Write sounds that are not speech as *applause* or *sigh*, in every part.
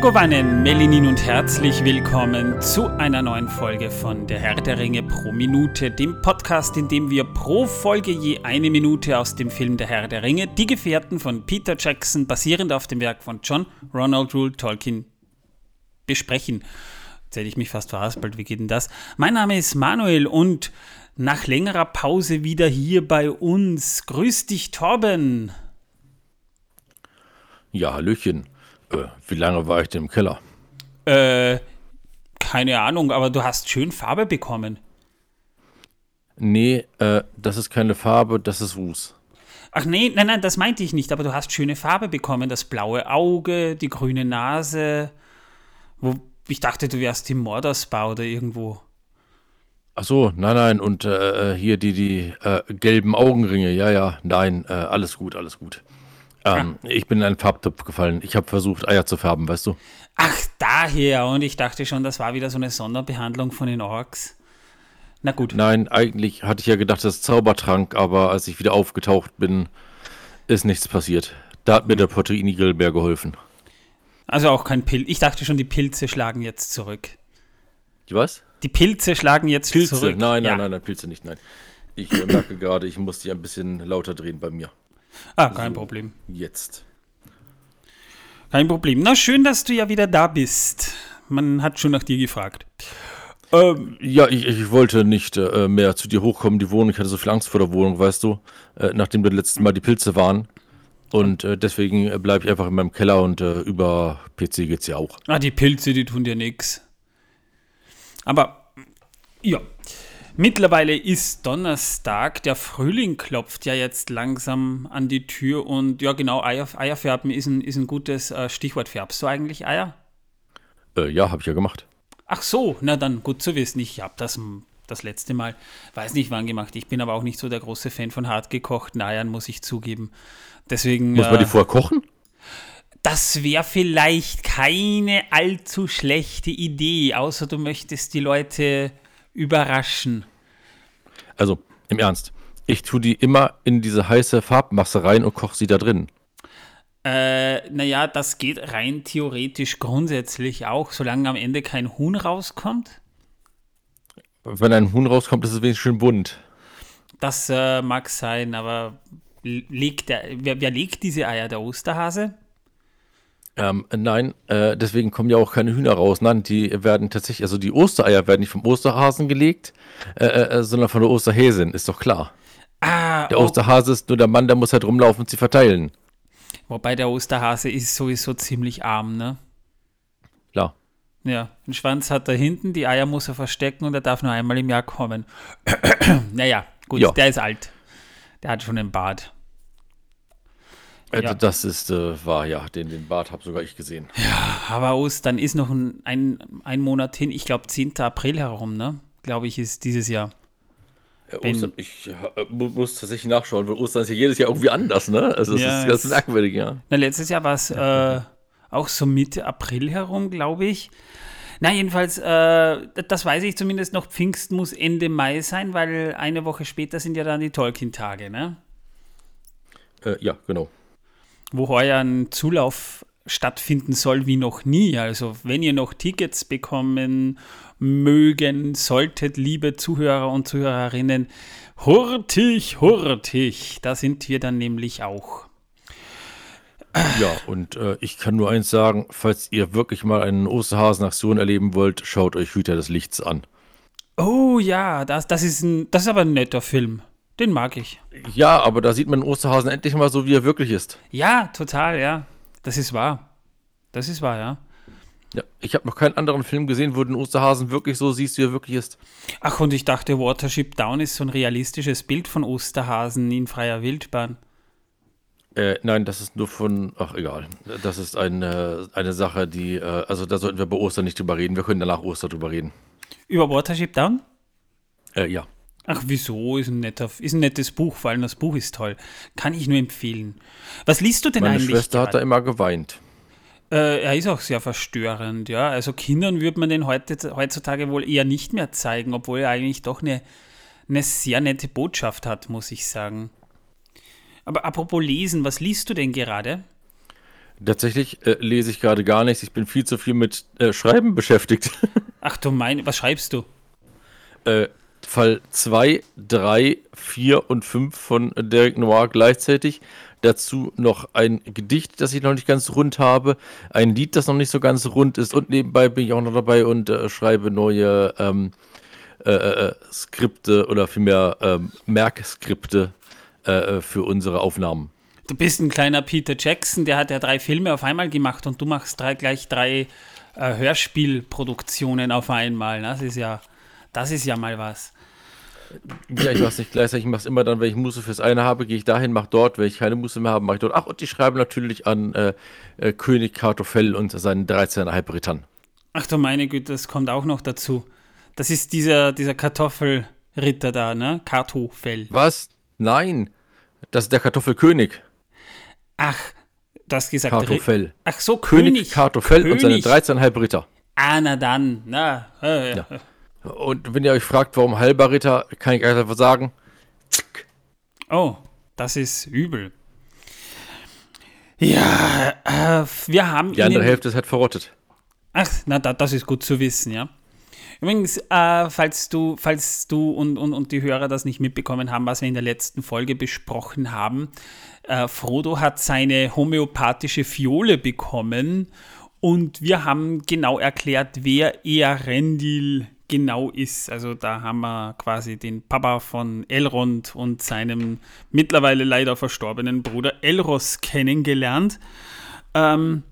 Megowannen, Melinin und herzlich willkommen zu einer neuen Folge von Der Herr der Ringe pro Minute, dem Podcast, in dem wir pro Folge je eine Minute aus dem Film Der Herr der Ringe, Die Gefährten von Peter Jackson, basierend auf dem Werk von John Ronald Rule Tolkien, besprechen. Jetzt hätte ich mich fast verhaspelt, wie geht denn das? Mein Name ist Manuel und nach längerer Pause wieder hier bei uns. Grüß dich, Torben. Ja, Hallöchen. Äh, wie lange war ich denn im Keller? Äh, keine Ahnung, aber du hast schön Farbe bekommen. Nee, äh, das ist keine Farbe, das ist Ruß. Ach nee, nein, nein, das meinte ich nicht, aber du hast schöne Farbe bekommen. Das blaue Auge, die grüne Nase. Wo, ich dachte, du wärst im Morderspa oder irgendwo. Ach so, nein, nein, und äh, hier die, die äh, gelben Augenringe, ja, ja, nein, äh, alles gut, alles gut. Ähm. Ich bin in einen Farbtopf gefallen. Ich habe versucht, Eier zu färben, weißt du? Ach, daher. Und ich dachte schon, das war wieder so eine Sonderbehandlung von den Orks. Na gut. Nein, eigentlich hatte ich ja gedacht, das ist Zaubertrank, aber als ich wieder aufgetaucht bin, ist nichts passiert. Da hat mir der Proteinigel mehr geholfen. Also auch kein Pilz. Ich dachte schon, die Pilze schlagen jetzt zurück. Die was? Die Pilze schlagen jetzt Pilze. zurück. Nein, nein, ja. nein, nein, Pilze nicht, nein. Ich merke gerade, ich muss die ein bisschen lauter drehen bei mir. Ah, kein so, Problem. Jetzt. Kein Problem. Na, schön, dass du ja wieder da bist. Man hat schon nach dir gefragt. Ähm, ja, ich, ich, wollte nicht äh, mehr zu dir hochkommen, die Wohnung. Ich hatte so viel Angst vor der Wohnung, weißt du, äh, nachdem wir letztes Mal die Pilze waren. Und äh, deswegen äh, bleibe ich einfach in meinem Keller und äh, über PC geht's ja auch. Ah, die Pilze, die tun dir nichts. Aber ja, Mittlerweile ist Donnerstag, der Frühling klopft ja jetzt langsam an die Tür und ja genau, Eier, Eierfärben ist ein, ist ein gutes äh, Stichwort. Färbst du eigentlich Eier? Äh, ja, habe ich ja gemacht. Ach so, na dann gut zu wissen. Ich habe das das letzte Mal, weiß nicht wann gemacht. Ich bin aber auch nicht so der große Fan von hart gekochten Eiern, muss ich zugeben. Deswegen. Muss man die äh, vorher kochen? Das wäre vielleicht keine allzu schlechte Idee, außer du möchtest die Leute überraschen. Also, im Ernst. Ich tue die immer in diese heiße Farbmasse rein und koche sie da drin. Äh, naja, das geht rein theoretisch grundsätzlich auch, solange am Ende kein Huhn rauskommt. Wenn ein Huhn rauskommt, ist es wenigstens schön bunt. Das äh, mag sein, aber legt der, wer, wer legt diese Eier? Der Osterhase? Ähm, nein, äh, deswegen kommen ja auch keine Hühner raus. Nein, die werden tatsächlich, also die Ostereier werden nicht vom Osterhasen gelegt, äh, äh, äh sondern von der Osterhäsin, ist doch klar. Ah, der oh. Osterhase ist nur der Mann, der muss halt rumlaufen und sie verteilen. Wobei der Osterhase ist sowieso ziemlich arm, ne? Klar. Ja, den Schwanz hat er hinten, die Eier muss er verstecken und er darf nur einmal im Jahr kommen. *clears throat* naja, gut, ja. der ist alt. Der hat schon einen Bart. Äh, ja. Das ist äh, wahr, ja. Den, den Bart habe sogar ich gesehen. Ja, aber Ostern ist noch ein, ein, ein Monat hin. Ich glaube, 10. April herum, ne? Glaube ich, ist dieses Jahr. Ja, Ostern, ich äh, muss tatsächlich nachschauen, weil Ostern ist ja jedes Jahr irgendwie anders, ne? Also, das ja, ist ganz merkwürdig, ja. Na, letztes Jahr war es äh, auch so Mitte April herum, glaube ich. Na, jedenfalls, äh, das weiß ich zumindest noch, Pfingsten muss Ende Mai sein, weil eine Woche später sind ja dann die Tolkien-Tage, ne? Äh, ja, genau wo heuer ein Zulauf stattfinden soll wie noch nie. Also wenn ihr noch Tickets bekommen mögen solltet, liebe Zuhörer und Zuhörerinnen, hurtig, hurtig, da sind wir dann nämlich auch. Ja, und äh, ich kann nur eins sagen, falls ihr wirklich mal einen Osterhasen-Aktion erleben wollt, schaut euch Hüter des Lichts an. Oh ja, das, das, ist ein, das ist aber ein netter Film. Den mag ich. Ja, aber da sieht man Osterhasen endlich mal so, wie er wirklich ist. Ja, total, ja. Das ist wahr. Das ist wahr, ja. Ja, ich habe noch keinen anderen Film gesehen, wo du den Osterhasen wirklich so siehst, wie er wirklich ist. Ach, und ich dachte, Watership Down ist so ein realistisches Bild von Osterhasen in freier Wildbahn. Äh, nein, das ist nur von, ach egal. Das ist eine, eine Sache, die, äh, also da sollten wir bei Ostern nicht drüber reden. Wir können danach Ostern drüber reden. Über Watership Down? Äh, ja. Ach, wieso? Ist ein, netter, ist ein nettes Buch, vor allem das Buch ist toll. Kann ich nur empfehlen. Was liest du denn Meine eigentlich? Meine Schwester grad? hat da immer geweint. Äh, er ist auch sehr verstörend, ja. Also Kindern würde man den heute, heutzutage wohl eher nicht mehr zeigen, obwohl er eigentlich doch eine, eine sehr nette Botschaft hat, muss ich sagen. Aber apropos Lesen, was liest du denn gerade? Tatsächlich äh, lese ich gerade gar nichts. Ich bin viel zu viel mit äh, Schreiben beschäftigt. *laughs* Ach du meine, was schreibst du? Äh, Fall 2, 3, 4 und 5 von Derek Noir gleichzeitig. Dazu noch ein Gedicht, das ich noch nicht ganz rund habe. Ein Lied, das noch nicht so ganz rund ist. Und nebenbei bin ich auch noch dabei und äh, schreibe neue ähm, äh, äh Skripte oder vielmehr ähm, Merkskripte äh, für unsere Aufnahmen. Du bist ein kleiner Peter Jackson, der hat ja drei Filme auf einmal gemacht und du machst drei, gleich drei äh, Hörspielproduktionen auf einmal. Das ist ja, das ist ja mal was. Ja, ich mach's nicht gleichzeitig, ich mach's immer dann, wenn ich Muße fürs eine habe, gehe ich dahin, mach dort, wenn ich keine Muße mehr habe, mache ich dort. Ach, und ich schreibe natürlich an äh, äh, König Kartoffel und seinen 13,5 Rittern. Ach du meine Güte, das kommt auch noch dazu. Das ist dieser, dieser Kartoffelritter da, ne? Kartoffel. Was? Nein, das ist der Kartoffelkönig. Ach, das gesagt. Kartoffel. Ach so, König. König Kartoffel und seine 13,5 Ritter. Ah, na dann. Na, äh, ja. Und wenn ihr euch fragt, warum halber Ritter, kann ich einfach sagen. Oh, das ist übel. Ja, äh, wir haben. Die andere Hälfte ist halt verrottet. Ach, na, da, das ist gut zu wissen, ja. Übrigens, äh, falls du, falls du und, und, und die Hörer das nicht mitbekommen haben, was wir in der letzten Folge besprochen haben, äh, Frodo hat seine homöopathische Fiole bekommen und wir haben genau erklärt, wer Earendil genau ist. Also da haben wir quasi den Papa von Elrond und seinem mittlerweile leider verstorbenen Bruder Elros kennengelernt. Ähm,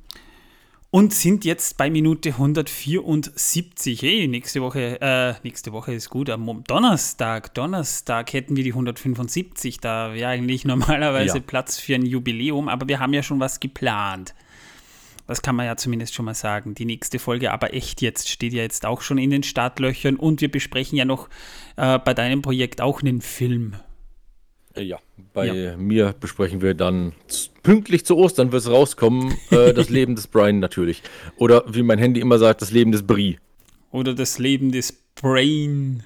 und sind jetzt bei Minute 174. Hey, nächste Woche, äh, nächste Woche ist gut, am Donnerstag, Donnerstag hätten wir die 175. Da wäre eigentlich *laughs* normalerweise ja. Platz für ein Jubiläum, aber wir haben ja schon was geplant. Das kann man ja zumindest schon mal sagen. Die nächste Folge, aber echt jetzt, steht ja jetzt auch schon in den Startlöchern und wir besprechen ja noch äh, bei deinem Projekt auch einen Film. Äh, ja, bei ja. mir besprechen wir dann pünktlich zu Ostern wird es rauskommen, äh, *laughs* das Leben des Brian natürlich. Oder wie mein Handy immer sagt, das Leben des Brie. Oder das Leben des Brain.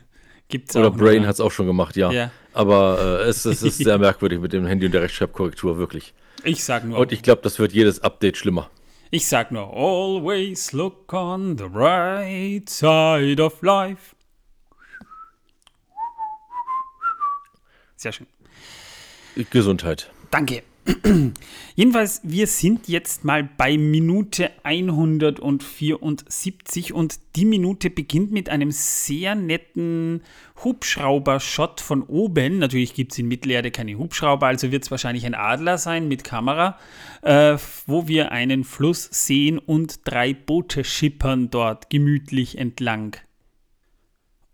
Gibt's Oder auch Brain hat es auch schon gemacht, ja. ja. Aber äh, es, es, ist sehr *laughs* merkwürdig mit dem Handy und der Rechtschreibkorrektur, wirklich. Ich sag nur. Und ich glaube, das wird jedes Update schlimmer. Ich sag nur, always look on the right side of life. Sehr schön. Gesundheit. Danke. *clears throat* Jedenfalls, wir sind jetzt mal bei Minute 174 und die Minute beginnt mit einem sehr netten Hubschrauber-Shot von oben. Natürlich gibt es in Mittelerde keine Hubschrauber, also wird es wahrscheinlich ein Adler sein mit Kamera, äh, wo wir einen Fluss sehen und drei Boote schippern dort gemütlich entlang.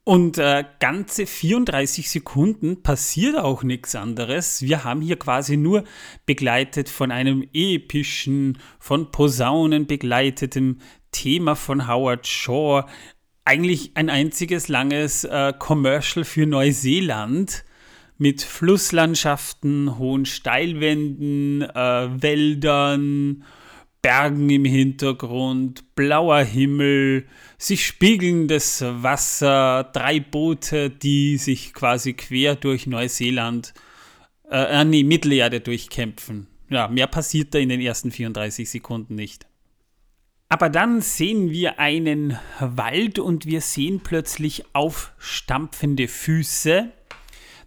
Und äh, ganze 34 Sekunden passiert auch nichts anderes. Wir haben hier quasi nur begleitet von einem epischen, von Posaunen begleiteten Thema von Howard Shaw. Eigentlich ein einziges langes äh, Commercial für Neuseeland mit Flusslandschaften, hohen Steilwänden, äh, Wäldern Bergen im Hintergrund, blauer Himmel, sich spiegelndes Wasser, drei Boote, die sich quasi quer durch Neuseeland, äh, äh, nee, Mittelerde durchkämpfen. Ja, mehr passiert da in den ersten 34 Sekunden nicht. Aber dann sehen wir einen Wald und wir sehen plötzlich aufstampfende Füße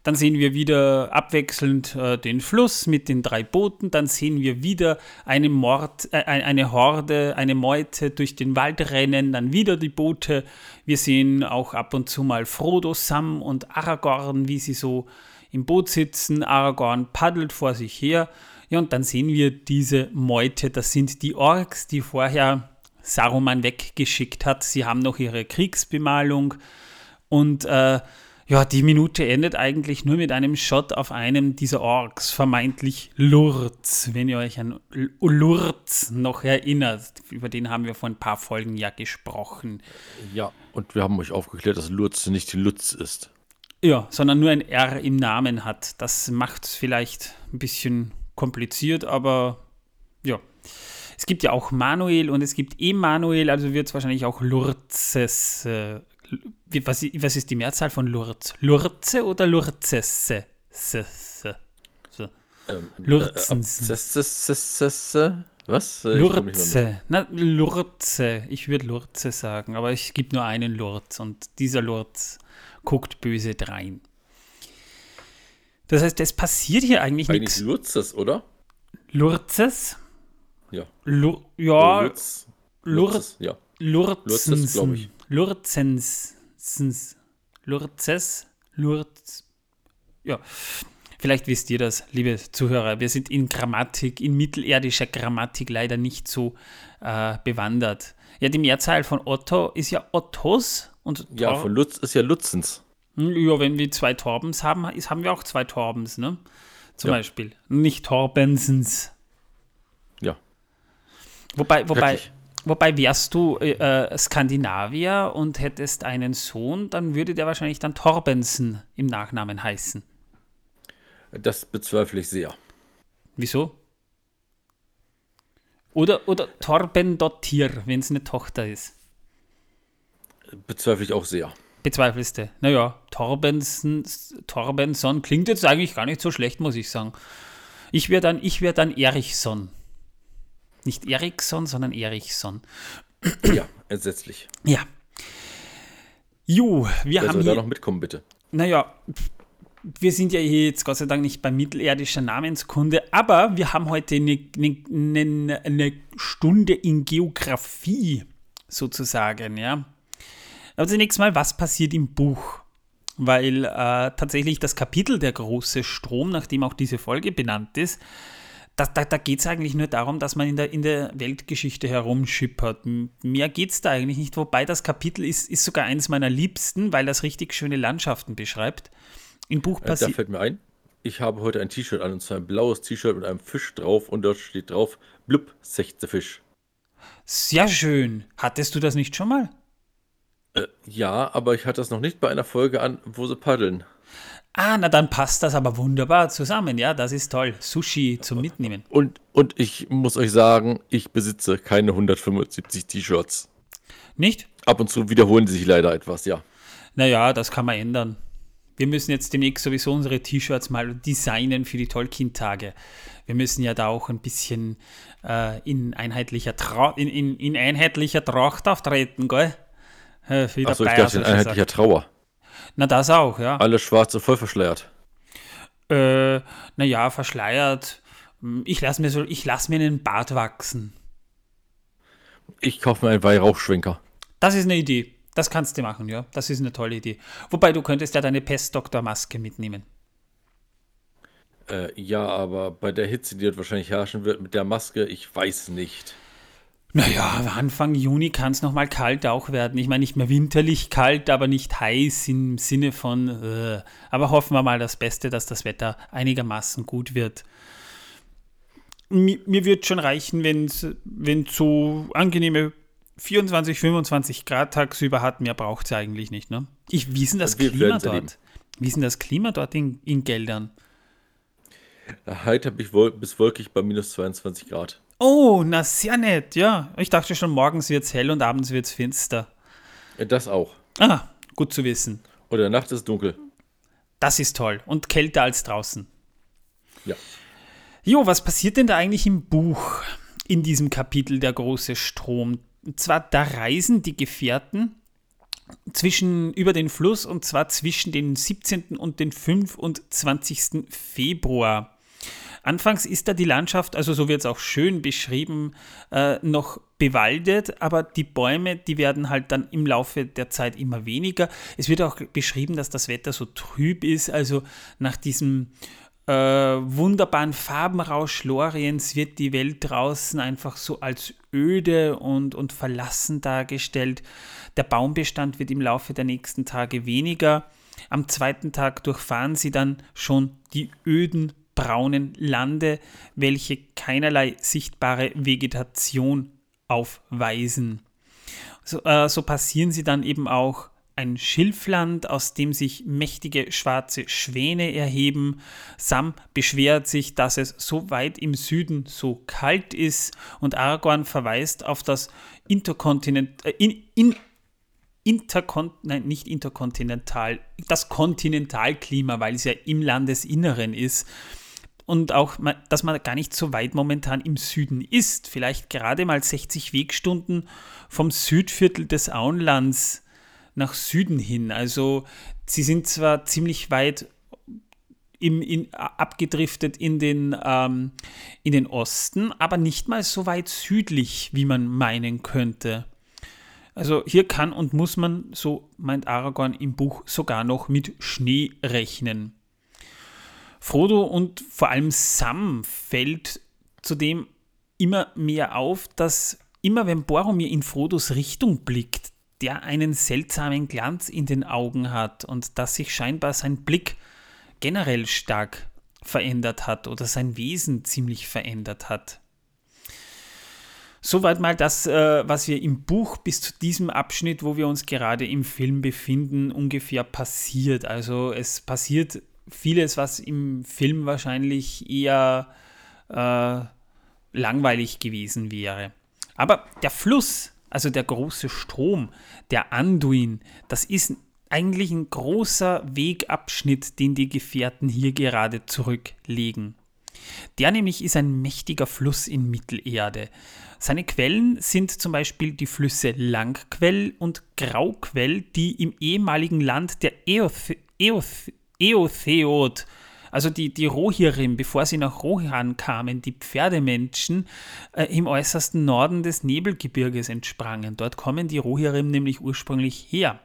dann sehen wir wieder abwechselnd äh, den Fluss mit den drei Booten. Dann sehen wir wieder eine, Mord, äh, eine Horde, eine Meute durch den Wald rennen. Dann wieder die Boote. Wir sehen auch ab und zu mal Frodo, Sam und Aragorn, wie sie so im Boot sitzen. Aragorn paddelt vor sich her. Ja, und dann sehen wir diese Meute. Das sind die Orks, die vorher Saruman weggeschickt hat. Sie haben noch ihre Kriegsbemalung und äh, ja, die Minute endet eigentlich nur mit einem Shot auf einem dieser Orks, vermeintlich Lurz, wenn ihr euch an Lurz noch erinnert. Über den haben wir vor ein paar Folgen ja gesprochen. Ja, und wir haben euch aufgeklärt, dass Lurz nicht Lutz ist. Ja, sondern nur ein R im Namen hat. Das macht es vielleicht ein bisschen kompliziert, aber ja. Es gibt ja auch Manuel und es gibt Emanuel, also wird es wahrscheinlich auch Lurzes äh, was, was ist die Mehrzahl von Lurz? Lurze oder Lurzesse? Ähm, Lurzens. Äh, Was? Äh, Lurze. Na, Lurze. Ich würde Lurze sagen, aber es gibt nur einen Lurz und dieser Lurz guckt böse drein. Das heißt, es passiert hier eigentlich, nichts. Eigentlich Lurzes, oder? Lurzes? Ja. Lu ja. Lurz. Lurzes, ja. Lurzens, glaube ich. Lurzens. Lurzes. Lurz. Ja. Vielleicht wisst ihr das, liebe Zuhörer. Wir sind in Grammatik, in mittelerdischer Grammatik leider nicht so äh, bewandert. Ja, die Mehrzahl von Otto ist ja Ottos. Und ja, von Lutz ist ja Lutzens. Hm, ja, wenn wir zwei Torbens haben, haben wir auch zwei Torbens, ne? Zum ja. Beispiel. Nicht Torbensens. Ja. Wobei, wobei, wobei wärst du äh, Skandinavier und hättest einen Sohn, dann würde der wahrscheinlich dann Torbensen im Nachnamen heißen. Das bezweifle ich sehr. Wieso? Oder, oder Torben Dottir, wenn es eine Tochter ist. Bezweifle ich auch sehr. Bezweifelst du? Naja, Torbenson, Torbenson klingt jetzt eigentlich gar nicht so schlecht, muss ich sagen. Ich wäre dann, wär dann Erichson. Nicht Eriksson, sondern Erichson. Ja, entsetzlich. Ja. Ju, wir Wer haben. Soll hier, da noch mitkommen, bitte? Naja, wir sind ja hier jetzt Gott sei Dank nicht bei mittelerdischer Namenskunde, aber wir haben heute eine, eine, eine Stunde in Geografie sozusagen, ja. Aber zunächst mal, was passiert im Buch? Weil äh, tatsächlich das Kapitel Der große Strom, nachdem auch diese Folge benannt ist, da, da, da geht es eigentlich nur darum, dass man in der, in der Weltgeschichte herumschippert. Mehr geht es da eigentlich nicht, wobei das Kapitel ist, ist sogar eines meiner liebsten, weil das richtig schöne Landschaften beschreibt. Im Buch passiert. Äh, da fällt mir ein, ich habe heute ein T-Shirt an und zwar ein blaues T-Shirt mit einem Fisch drauf und dort steht drauf: Blub, sechte Fisch. Sehr schön. Hattest du das nicht schon mal? Äh, ja, aber ich hatte das noch nicht bei einer Folge an, wo sie paddeln. Ah, na dann passt das aber wunderbar zusammen. Ja, das ist toll. Sushi zum Mitnehmen. Und, und ich muss euch sagen, ich besitze keine 175 T-Shirts. Nicht? Ab und zu wiederholen sie sich leider etwas, ja. Naja, das kann man ändern. Wir müssen jetzt demnächst sowieso unsere T-Shirts mal designen für die Tolkien-Tage. Wir müssen ja da auch ein bisschen äh, in, einheitlicher in, in, in einheitlicher Tracht auftreten, gell? Äh, Achso, ich dachte in einheitlicher Trauer. Na, das auch, ja. Alle schwarz und voll verschleiert. Äh, naja, verschleiert. Ich lasse mir, so, lass mir einen Bart wachsen. Ich kaufe mir einen Weihrauchschwenker. Das ist eine Idee. Das kannst du machen, ja. Das ist eine tolle Idee. Wobei du könntest ja deine Pestdoktormaske mitnehmen. Äh, ja, aber bei der Hitze, die dort wahrscheinlich herrschen wird mit der Maske, ich weiß nicht. Naja, Anfang Juni kann es nochmal kalt auch werden. Ich meine, nicht mehr winterlich kalt, aber nicht heiß im Sinne von. Äh, aber hoffen wir mal das Beste, dass das Wetter einigermaßen gut wird. Mir, mir wird schon reichen, wenn so angenehme 24, 25 Grad tagsüber hat. Mehr braucht es eigentlich nicht. Ne? Ich, wie ist denn das Klima dort? Wie ist denn das Klima dort in, in Geldern? Heute habe ich wol bis wolkig bei minus 22 Grad. Oh, na sehr nett, ja. Ich dachte schon, morgens wird es hell und abends wird es finster. Das auch. Ah, gut zu wissen. Oder Nacht ist dunkel. Das ist toll. Und kälter als draußen. Ja. Jo, was passiert denn da eigentlich im Buch in diesem Kapitel Der große Strom? Und zwar, da reisen die Gefährten zwischen über den Fluss und zwar zwischen den 17. und den 25. Februar. Anfangs ist da die Landschaft, also so wird es auch schön beschrieben, äh, noch bewaldet, aber die Bäume, die werden halt dann im Laufe der Zeit immer weniger. Es wird auch beschrieben, dass das Wetter so trüb ist, also nach diesem äh, wunderbaren Farbenrausch Loriens wird die Welt draußen einfach so als öde und, und verlassen dargestellt. Der Baumbestand wird im Laufe der nächsten Tage weniger. Am zweiten Tag durchfahren sie dann schon die öden braunen Lande, welche keinerlei sichtbare Vegetation aufweisen. So, äh, so passieren sie dann eben auch ein Schilfland, aus dem sich mächtige schwarze Schwäne erheben. Sam beschwert sich, dass es so weit im Süden so kalt ist und Aragorn verweist auf das Interkontinent, äh, in, in, Interkon nein, nicht interkontinental, das Kontinentalklima, weil es ja im Landesinneren ist und auch, dass man gar nicht so weit momentan im Süden ist. Vielleicht gerade mal 60 Wegstunden vom Südviertel des Auenlands nach Süden hin. Also sie sind zwar ziemlich weit im, in, abgedriftet in den, ähm, in den Osten, aber nicht mal so weit südlich, wie man meinen könnte. Also hier kann und muss man, so meint Aragorn im Buch, sogar noch mit Schnee rechnen. Frodo und vor allem Sam fällt zudem immer mehr auf, dass immer wenn Boromir in Frodos Richtung blickt, der einen seltsamen Glanz in den Augen hat und dass sich scheinbar sein Blick generell stark verändert hat oder sein Wesen ziemlich verändert hat. Soweit mal das, äh, was wir im Buch bis zu diesem Abschnitt, wo wir uns gerade im Film befinden, ungefähr passiert. Also es passiert vieles, was im Film wahrscheinlich eher äh, langweilig gewesen wäre. Aber der Fluss, also der große Strom, der Anduin, das ist eigentlich ein großer Wegabschnitt, den die Gefährten hier gerade zurücklegen. Der nämlich ist ein mächtiger Fluss in Mittelerde. Seine Quellen sind zum Beispiel die Flüsse Langquell und Grauquell, die im ehemaligen Land der Eoth Eoth Eotheod, also die, die Rohirrim, bevor sie nach Rohan kamen, die Pferdemenschen, äh, im äußersten Norden des Nebelgebirges entsprangen. Dort kommen die Rohirrim nämlich ursprünglich her.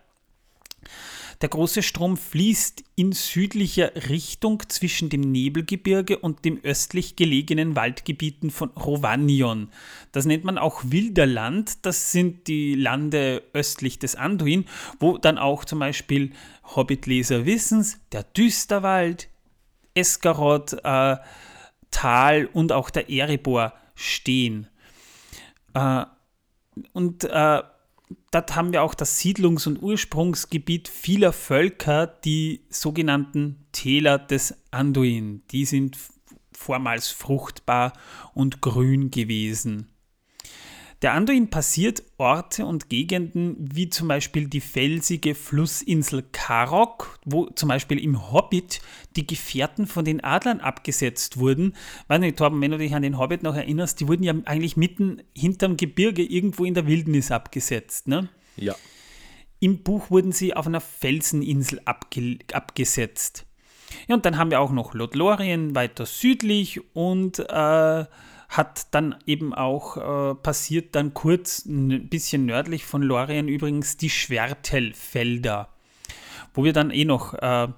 Der große Strom fließt in südlicher Richtung zwischen dem Nebelgebirge und dem östlich gelegenen Waldgebieten von Rovanion. Das nennt man auch Wilderland. Das sind die Lande östlich des Anduin, wo dann auch zum Beispiel Hobbitleser Wissens der Düsterwald, Eskarot, äh, Tal und auch der Erebor stehen. Äh, und äh, dort haben wir auch das Siedlungs- und Ursprungsgebiet vieler Völker, die sogenannten Täler des Anduin. Die sind vormals fruchtbar und grün gewesen. Der Anduin passiert Orte und Gegenden wie zum Beispiel die felsige Flussinsel Karok, wo zum Beispiel im Hobbit die Gefährten von den Adlern abgesetzt wurden. Weiß nicht, Torben, wenn du dich an den Hobbit noch erinnerst, die wurden ja eigentlich mitten hinterm Gebirge irgendwo in der Wildnis abgesetzt. Ne? Ja. Im Buch wurden sie auf einer Felseninsel abge abgesetzt. Ja, und dann haben wir auch noch Lothlorien weiter südlich und äh, hat dann eben auch äh, passiert, dann kurz ein bisschen nördlich von Lorien übrigens die Schwertelfelder, wo wir dann eh noch äh,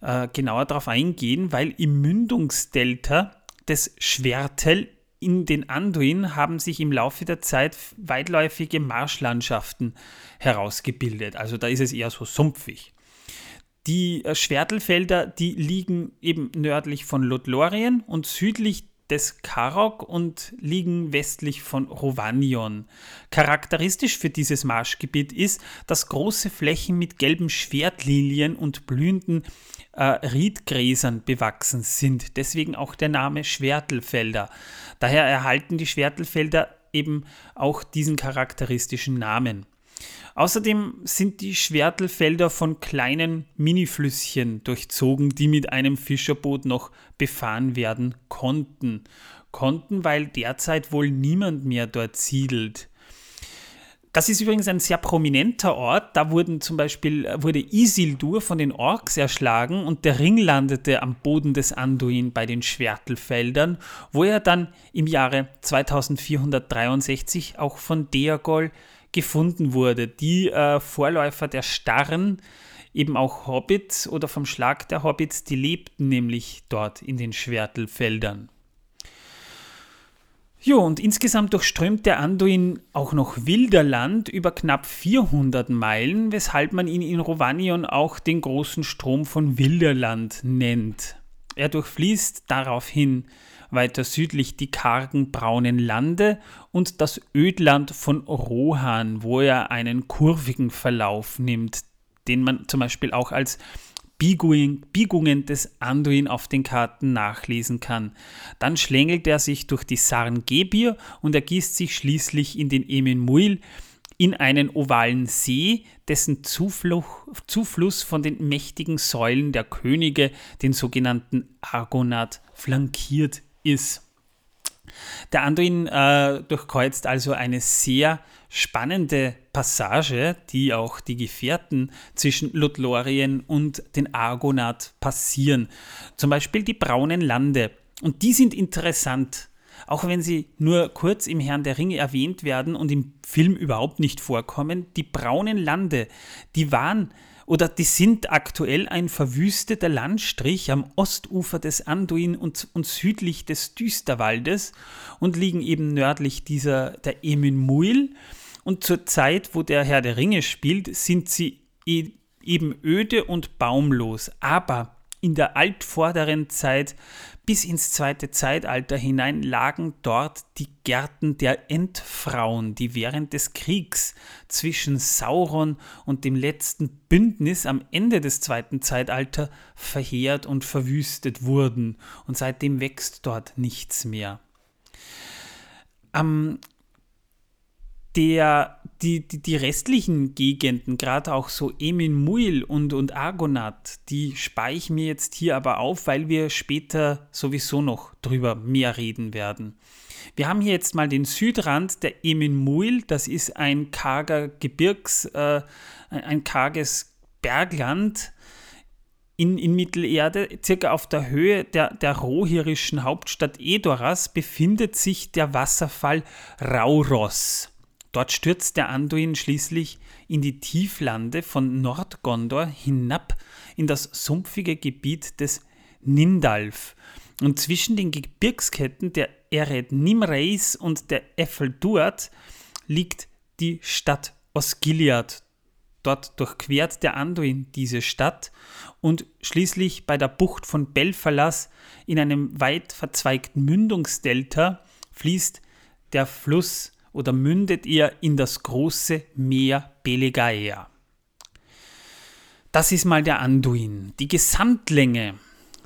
äh, genauer darauf eingehen, weil im Mündungsdelta des Schwertel in den Anduin haben sich im Laufe der Zeit weitläufige Marschlandschaften herausgebildet. Also da ist es eher so sumpfig. Die äh, Schwertelfelder, die liegen eben nördlich von Lothlorien und südlich des Karok und liegen westlich von Rovanion. Charakteristisch für dieses Marschgebiet ist, dass große Flächen mit gelben Schwertlilien und blühenden äh, Riedgräsern bewachsen sind. Deswegen auch der Name Schwertelfelder. Daher erhalten die Schwertelfelder eben auch diesen charakteristischen Namen. Außerdem sind die Schwertelfelder von kleinen Miniflüsschen durchzogen, die mit einem Fischerboot noch befahren werden konnten. Konnten, weil derzeit wohl niemand mehr dort siedelt. Das ist übrigens ein sehr prominenter Ort. Da wurden zum Beispiel, wurde Isildur von den Orks erschlagen und der Ring landete am Boden des Anduin bei den Schwertelfeldern, wo er dann im Jahre 2463 auch von Deagol gefunden wurde. Die äh, Vorläufer der Starren, eben auch Hobbits oder vom Schlag der Hobbits, die lebten nämlich dort in den Schwertelfeldern. Jo, und insgesamt durchströmt der Anduin auch noch Wilderland über knapp 400 Meilen, weshalb man ihn in Rovanion auch den großen Strom von Wilderland nennt. Er durchfließt daraufhin weiter südlich die kargen braunen Lande und das Ödland von Rohan, wo er einen kurvigen Verlauf nimmt, den man zum Beispiel auch als Biegungen, Biegungen des Anduin auf den Karten nachlesen kann. Dann schlängelt er sich durch die Sarngebir und ergießt sich schließlich in den Emin Muil in einen ovalen See, dessen Zufluss von den mächtigen Säulen der Könige, den sogenannten Argonath, flankiert ist. Der Anduin äh, durchkreuzt also eine sehr spannende Passage, die auch die Gefährten zwischen Lothlorien und den Argonath passieren. Zum Beispiel die braunen Lande. Und die sind interessant, auch wenn sie nur kurz im Herrn der Ringe erwähnt werden und im Film überhaupt nicht vorkommen. Die braunen Lande, die waren oder die sind aktuell ein verwüsteter Landstrich am Ostufer des Anduin und, und südlich des Düsterwaldes und liegen eben nördlich dieser der Emin Muil. Und zur Zeit, wo der Herr der Ringe spielt, sind sie e eben öde und baumlos. Aber in der altvorderen Zeit bis ins zweite Zeitalter hinein lagen dort die Gärten der Endfrauen, die während des Kriegs zwischen Sauron und dem letzten Bündnis am Ende des zweiten Zeitalters verheert und verwüstet wurden. Und seitdem wächst dort nichts mehr. Am der, die, die, die restlichen Gegenden, gerade auch so Emin Muil und, und Argonath, die spare ich mir jetzt hier aber auf, weil wir später sowieso noch drüber mehr reden werden. Wir haben hier jetzt mal den Südrand der Emin Muil, das ist ein karger Gebirgs, äh, ein karges Bergland in, in Mittelerde, circa auf der Höhe der, der rohirischen Hauptstadt Edoras, befindet sich der Wasserfall Rauros. Dort stürzt der Anduin schließlich in die Tieflande von Nordgondor hinab in das sumpfige Gebiet des Nindalf. Und zwischen den Gebirgsketten der Ered Nimreis und der Efelduat liegt die Stadt Osgiliath. Dort durchquert der Anduin diese Stadt und schließlich bei der Bucht von Belfalas in einem weit verzweigten Mündungsdelta fließt der Fluss oder mündet ihr in das große Meer Belegaea. Das ist mal der Anduin. Die Gesamtlänge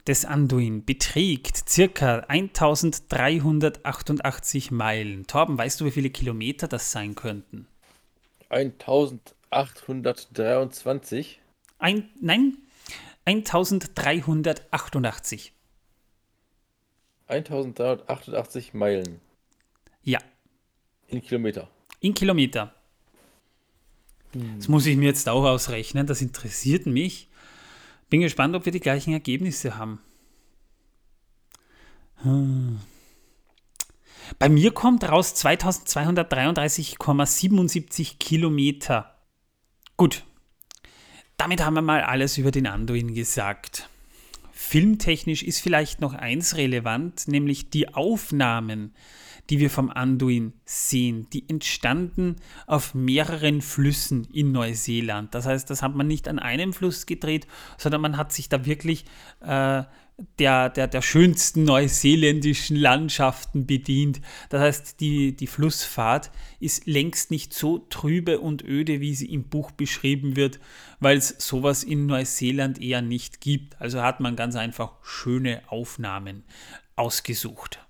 des Anduin beträgt circa 1388 Meilen. Torben, weißt du, wie viele Kilometer das sein könnten? 1823? Ein, nein, 1388. 1388 Meilen. Ja, in Kilometer. In Kilometer. Das muss ich mir jetzt auch ausrechnen. Das interessiert mich. Bin gespannt, ob wir die gleichen Ergebnisse haben. Hm. Bei mir kommt raus 2233,77 Kilometer. Gut. Damit haben wir mal alles über den Anduin gesagt. Filmtechnisch ist vielleicht noch eins relevant, nämlich die Aufnahmen, die wir vom Anduin sehen, die entstanden auf mehreren Flüssen in Neuseeland. Das heißt, das hat man nicht an einem Fluss gedreht, sondern man hat sich da wirklich äh, der, der, der schönsten neuseeländischen Landschaften bedient. Das heißt, die, die Flussfahrt ist längst nicht so trübe und öde, wie sie im Buch beschrieben wird, weil es sowas in Neuseeland eher nicht gibt. Also hat man ganz einfach schöne Aufnahmen ausgesucht.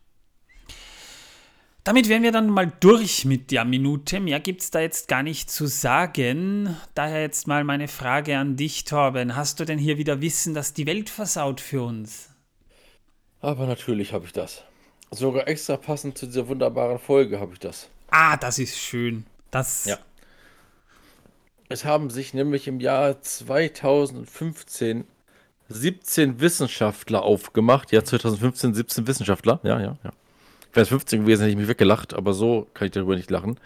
Damit wären wir dann mal durch mit der Minute. Mehr gibt es da jetzt gar nicht zu sagen. Daher jetzt mal meine Frage an dich, Torben. Hast du denn hier wieder Wissen, dass die Welt versaut für uns? Aber natürlich habe ich das. Sogar extra passend zu dieser wunderbaren Folge habe ich das. Ah, das ist schön. Das. Ja. Es haben sich nämlich im Jahr 2015 17 Wissenschaftler aufgemacht. Ja, 2015 17 Wissenschaftler. Ja, ja, ja wäre es 15 gewesen, hätte ich mich weggelacht, aber so kann ich darüber nicht lachen,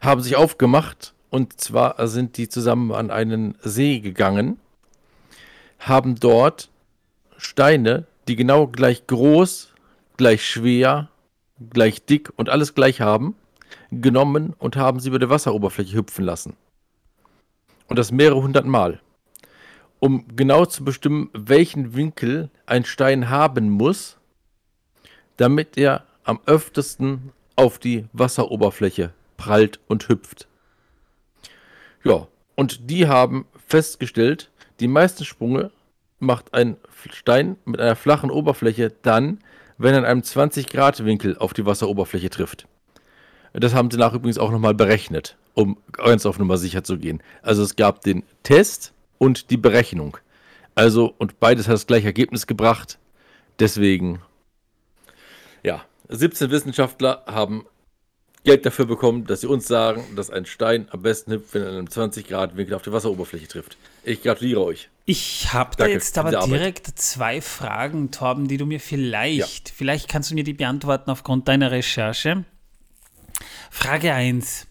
haben sich aufgemacht und zwar sind die zusammen an einen See gegangen, haben dort Steine, die genau gleich groß, gleich schwer, gleich dick und alles gleich haben, genommen und haben sie über der Wasseroberfläche hüpfen lassen. Und das mehrere hundert Mal. Um genau zu bestimmen, welchen Winkel ein Stein haben muss, damit er am öftesten auf die Wasseroberfläche prallt und hüpft. Ja, und die haben festgestellt, die meisten Sprünge macht ein Stein mit einer flachen Oberfläche dann, wenn er in einem 20 Grad Winkel auf die Wasseroberfläche trifft. Das haben sie nach übrigens auch nochmal berechnet, um ganz auf Nummer sicher zu gehen. Also es gab den Test und die Berechnung. Also, und beides hat das gleiche Ergebnis gebracht. Deswegen, ja, 17 Wissenschaftler haben Geld dafür bekommen, dass sie uns sagen, dass ein Stein am besten hüpft, wenn er in einem 20 Grad Winkel auf die Wasseroberfläche trifft. Ich gratuliere euch. Ich habe da jetzt aber direkt zwei Fragen, Torben, die du mir vielleicht, ja. vielleicht kannst du mir die beantworten aufgrund deiner Recherche. Frage 1.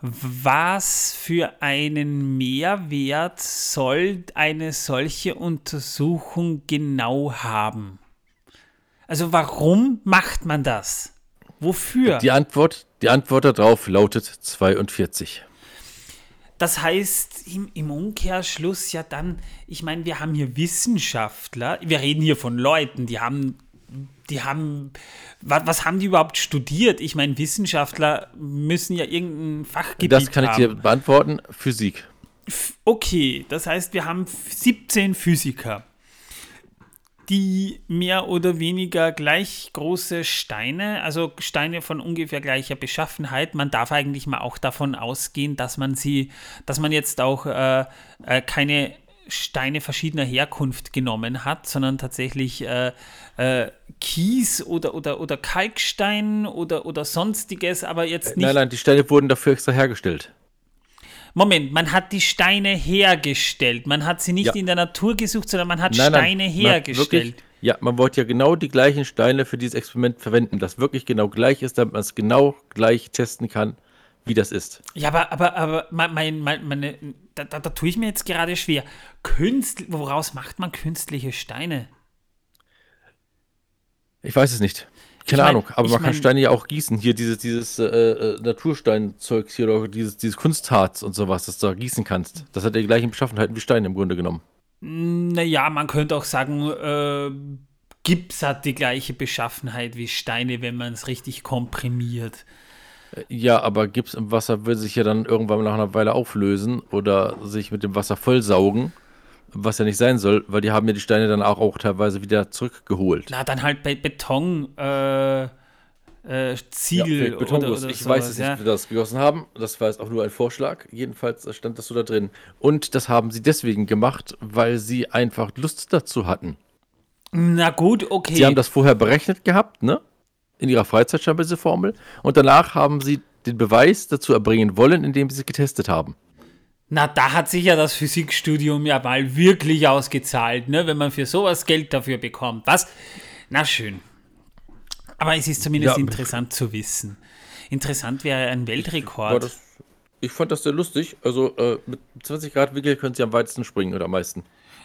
Was für einen Mehrwert soll eine solche Untersuchung genau haben? Also warum macht man das? Wofür? Die Antwort, die Antwort darauf lautet 42. Das heißt im, im, Umkehrschluss ja dann, ich meine, wir haben hier Wissenschaftler, wir reden hier von Leuten, die haben die haben, was, was, haben die überhaupt studiert? Ich meine, Wissenschaftler müssen ja irgendein Fachgebiet haben. Das kann ich dir beantworten, Physik. Okay, das heißt, wir haben 17 Physiker, die mehr oder weniger gleich große Steine, also Steine von ungefähr gleicher Beschaffenheit. Man darf eigentlich mal auch davon ausgehen, dass man sie, dass man jetzt auch äh, äh, keine Steine verschiedener Herkunft genommen hat, sondern tatsächlich äh, äh, Kies oder, oder, oder Kalkstein oder, oder sonstiges, aber jetzt nicht. Nein, nein, die Steine wurden dafür extra hergestellt. Moment, man hat die Steine hergestellt. Man hat sie nicht ja. in der Natur gesucht, sondern man hat nein, Steine nein, hergestellt. Wirklich, ja, man wollte ja genau die gleichen Steine für dieses Experiment verwenden, das wirklich genau gleich ist, damit man es genau gleich testen kann, wie das ist. Ja, aber, aber, aber mein, mein, meine, da, da, da tue ich mir jetzt gerade schwer. Künstl woraus macht man künstliche Steine? Ich weiß es nicht. Keine ich mein, Ahnung, aber man mein, kann Steine ja auch gießen. Hier dieses, dieses äh, äh, Natursteinzeug hier oder dieses, dieses Kunstharz und sowas, das du da gießen kannst. Das hat ja die gleichen Beschaffenheiten wie Steine im Grunde genommen. Naja, man könnte auch sagen, äh, Gips hat die gleiche Beschaffenheit wie Steine, wenn man es richtig komprimiert. Ja, aber Gips im Wasser will sich ja dann irgendwann nach einer Weile auflösen oder sich mit dem Wasser vollsaugen, was ja nicht sein soll, weil die haben ja die Steine dann auch, auch teilweise wieder zurückgeholt. Na, dann halt bei Beton, äh, äh, Ziegel ja, oder, oder Ich weiß es nicht, ja. wie das gegossen haben. Das war jetzt auch nur ein Vorschlag. Jedenfalls stand das so da drin. Und das haben sie deswegen gemacht, weil sie einfach Lust dazu hatten. Na gut, okay. Sie haben das vorher berechnet gehabt, ne? in ihrer Freizeit scheinbar diese Formel. Und danach haben sie den Beweis dazu erbringen wollen, indem sie sie getestet haben. Na, da hat sich ja das Physikstudium ja mal wirklich ausgezahlt, ne? wenn man für sowas Geld dafür bekommt. Was? Na schön. Aber es ist zumindest ja. interessant zu wissen. Interessant wäre ein Weltrekord. Das, ich fand das sehr lustig. Also äh, mit 20 Grad Winkel können sie am weitesten springen oder am meisten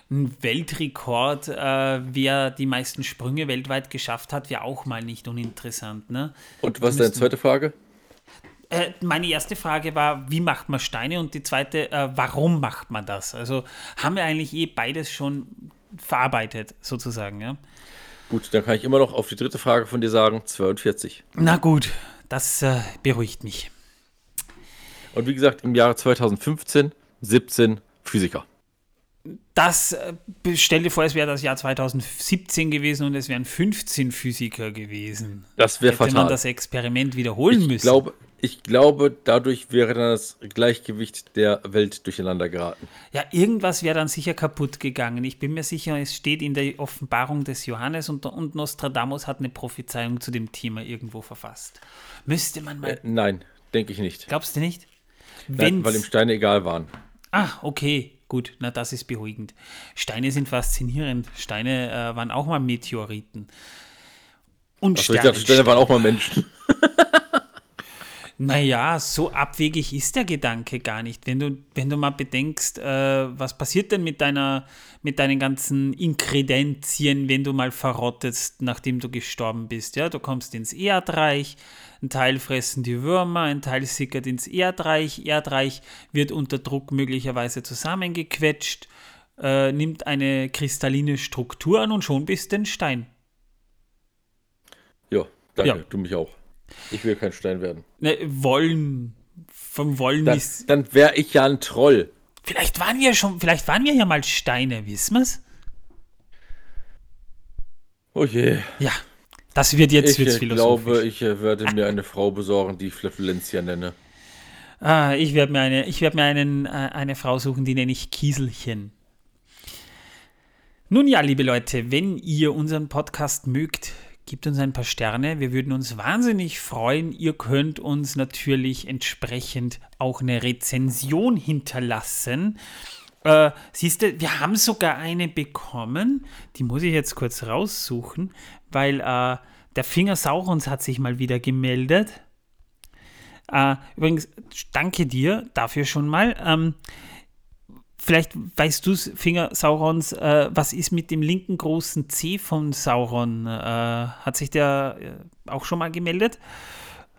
ein Weltrekord, äh, wer die meisten Sprünge weltweit geschafft hat, wäre auch mal nicht uninteressant. Ne? Und was ist deine zweite Frage? Äh, meine erste Frage war, wie macht man Steine? Und die zweite, äh, warum macht man das? Also haben wir eigentlich eh beides schon verarbeitet, sozusagen. Ja? Gut, dann kann ich immer noch auf die dritte Frage von dir sagen, 42. Na gut, das äh, beruhigt mich. Und wie gesagt, im Jahre 2015 17 Physiker das, äh, stell dir vor, es wäre das Jahr 2017 gewesen und es wären 15 Physiker gewesen. Das wäre fatal. man das Experiment wiederholen ich müssen. Glaube, ich glaube, dadurch wäre dann das Gleichgewicht der Welt durcheinander geraten. Ja, irgendwas wäre dann sicher kaputt gegangen. Ich bin mir sicher, es steht in der Offenbarung des Johannes und, und Nostradamus hat eine Prophezeiung zu dem Thema irgendwo verfasst. Müsste man mal. Äh, nein, denke ich nicht. Glaubst du nicht? Nein, weil ihm Steine egal waren. Ah, okay. Gut, na das ist beruhigend. Steine sind faszinierend. Steine äh, waren auch mal Meteoriten. Und Achso, Sterne, ich dachte, Steine waren auch mal Menschen. *laughs* Naja, so abwegig ist der Gedanke gar nicht. Wenn du, wenn du mal bedenkst, äh, was passiert denn mit, deiner, mit deinen ganzen Inkredenzien, wenn du mal verrottest, nachdem du gestorben bist. Ja? Du kommst ins Erdreich, ein Teil fressen die Würmer, ein Teil sickert ins Erdreich. Erdreich wird unter Druck möglicherweise zusammengequetscht, äh, nimmt eine kristalline Struktur an und schon bist du ein Stein. Ja, danke, ja. du mich auch. Ich will kein Stein werden. Ne, wollen. Vom Wollen dann, ist. Dann wäre ich ja ein Troll. Vielleicht waren wir schon, vielleicht waren wir ja mal Steine, wissen wir's? Oh je. Ja. Das wird jetzt ich wird's philosophisch. Ich glaube, ich äh, werde mir eine Frau besorgen, die ich Flatulencia nenne. Ah, ich werde mir, eine, ich werd mir einen, äh, eine Frau suchen, die nenne ich Kieselchen. Nun ja, liebe Leute, wenn ihr unseren Podcast mögt, gebt uns ein paar Sterne. Wir würden uns wahnsinnig freuen. Ihr könnt uns natürlich entsprechend auch eine Rezension hinterlassen. Äh, siehst du, wir haben sogar eine bekommen. Die muss ich jetzt kurz raussuchen, weil äh, der Finger Saurons hat sich mal wieder gemeldet. Äh, übrigens, danke dir dafür schon mal. Ähm, vielleicht weißt du es, Finger Saurons, äh, was ist mit dem linken großen C von Sauron? Äh, hat sich der äh, auch schon mal gemeldet?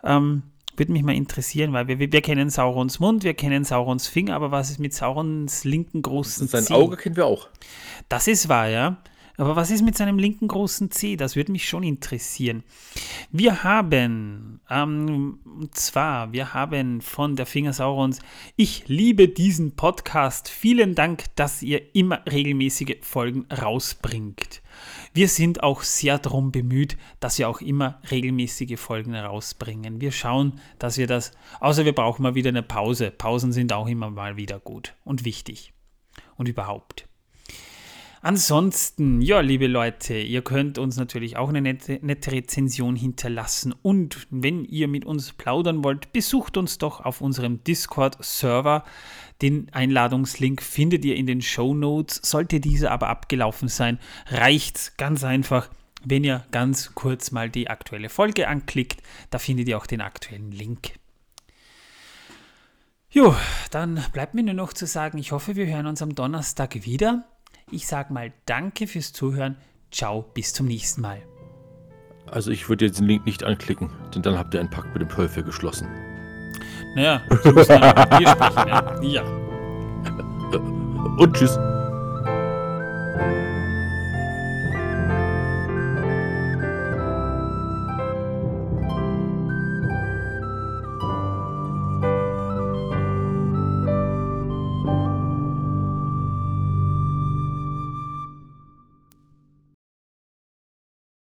Ähm, würde mich mal interessieren, weil wir, wir kennen Saurons Mund, wir kennen Saurons Finger, aber was ist mit Saurons linken großen C? Sein Auge kennen wir auch. Das ist wahr, ja. Aber was ist mit seinem linken großen C? Das würde mich schon interessieren. Wir haben, ähm, und zwar, wir haben von der Finger Saurons, ich liebe diesen Podcast. Vielen Dank, dass ihr immer regelmäßige Folgen rausbringt. Wir sind auch sehr darum bemüht, dass wir auch immer regelmäßige Folgen rausbringen. Wir schauen, dass wir das, außer wir brauchen mal wieder eine Pause. Pausen sind auch immer mal wieder gut und wichtig. Und überhaupt. Ansonsten, ja, liebe Leute, ihr könnt uns natürlich auch eine nette, nette, Rezension hinterlassen. Und wenn ihr mit uns plaudern wollt, besucht uns doch auf unserem Discord-Server. Den Einladungslink findet ihr in den Show Notes. Sollte dieser aber abgelaufen sein, reicht ganz einfach, wenn ihr ganz kurz mal die aktuelle Folge anklickt. Da findet ihr auch den aktuellen Link. Jo, dann bleibt mir nur noch zu sagen, ich hoffe, wir hören uns am Donnerstag wieder. Ich sag mal danke fürs Zuhören. Ciao, bis zum nächsten Mal. Also ich würde jetzt den Link nicht anklicken, denn dann habt ihr einen Pakt mit dem Teufel geschlossen. Naja, du musst ne? ja mit mir sprechen. Ja. ja. Und tschüss.